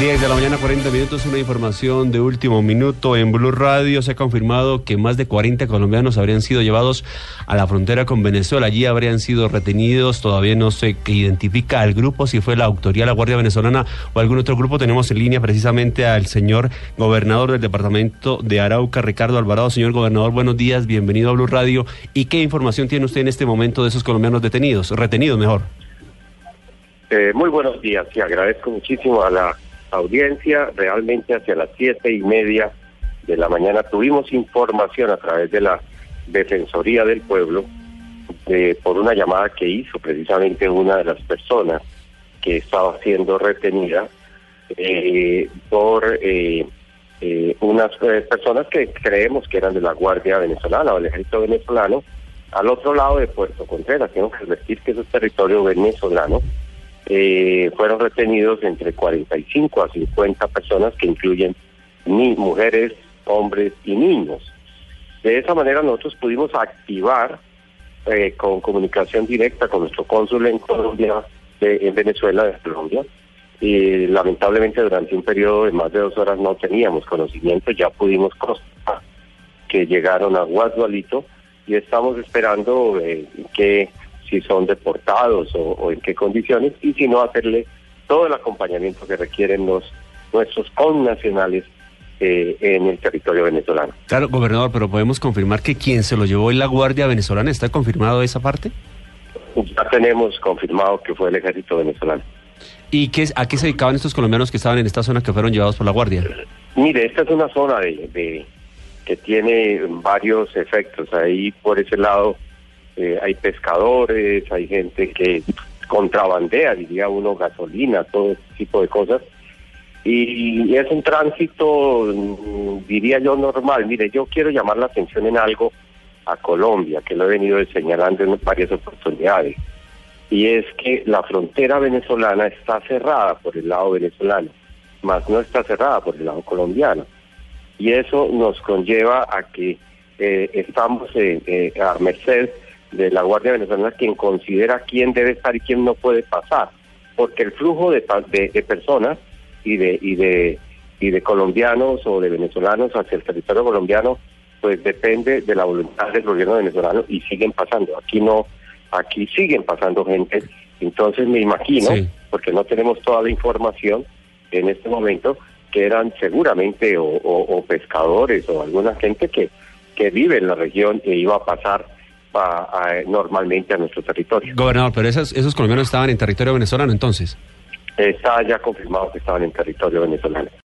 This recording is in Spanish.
10 de la mañana, 40 minutos, una información de último minuto. En Blue Radio se ha confirmado que más de 40 colombianos habrían sido llevados a la frontera con Venezuela. Allí habrían sido retenidos. Todavía no se identifica al grupo, si fue la autoridad, la Guardia Venezolana o algún otro grupo. Tenemos en línea precisamente al señor gobernador del departamento de Arauca, Ricardo Alvarado. Señor gobernador, buenos días, bienvenido a Blue Radio. ¿Y qué información tiene usted en este momento de esos colombianos detenidos? Retenidos, mejor. Eh, muy buenos días y agradezco muchísimo a la audiencia. Realmente hacia las siete y media de la mañana tuvimos información a través de la Defensoría del Pueblo por una llamada que hizo precisamente una de las personas que estaba siendo retenida eh, por eh, eh, unas personas que creemos que eran de la Guardia Venezolana o del Ejército Venezolano al otro lado de Puerto Contreras. Tengo que decir que es territorio venezolano eh, fueron retenidos entre 45 a 50 personas que incluyen mujeres, hombres y niños. De esa manera nosotros pudimos activar eh, con comunicación directa con nuestro cónsul en Colombia, en Venezuela, de Colombia, y lamentablemente durante un periodo de más de dos horas no teníamos conocimiento, ya pudimos constatar que llegaron a Guadualito y estamos esperando eh, que si son deportados o, en qué condiciones, y si no hacerle todo el acompañamiento que requieren los nuestros connacionales eh, en el territorio venezolano. Claro, gobernador, pero podemos confirmar que quien se lo llevó en la Guardia Venezolana, ¿está confirmado esa parte? Ya tenemos confirmado que fue el ejército venezolano. ¿Y qué, a qué se dedicaban estos colombianos que estaban en esta zona que fueron llevados por la Guardia? Mire, esta es una zona de que tiene varios efectos. Ahí por ese lado eh, hay pescadores, hay gente que contrabandea, diría uno, gasolina, todo tipo de cosas. Y, es un tránsito, mm, diría yo, normal. Mire, yo quiero llamar la atención en algo a Colombia, que lo he venido señalando en varias oportunidades. Y es que la frontera venezolana está cerrada por el lado venezolano, más no está cerrada por el lado colombiano. Y eso nos conlleva a que eh, estamos eh, a merced de la Guardia Venezolana quien considera quién debe estar y quién no puede pasar, porque el flujo de, de, personas y de, y de y de colombianos o de venezolanos hacia el territorio colombiano, pues depende de la voluntad del gobierno venezolano y siguen pasando. Aquí no, aquí siguen pasando gente. Entonces me imagino, porque no tenemos toda la información en este momento, que eran seguramente o, pescadores o alguna gente que, que vive en la región e iba a pasar normalmente a nuestro territorio. Gobernador, pero esos, esos colombianos estaban en territorio venezolano entonces. Está ya confirmado que estaban en territorio venezolano.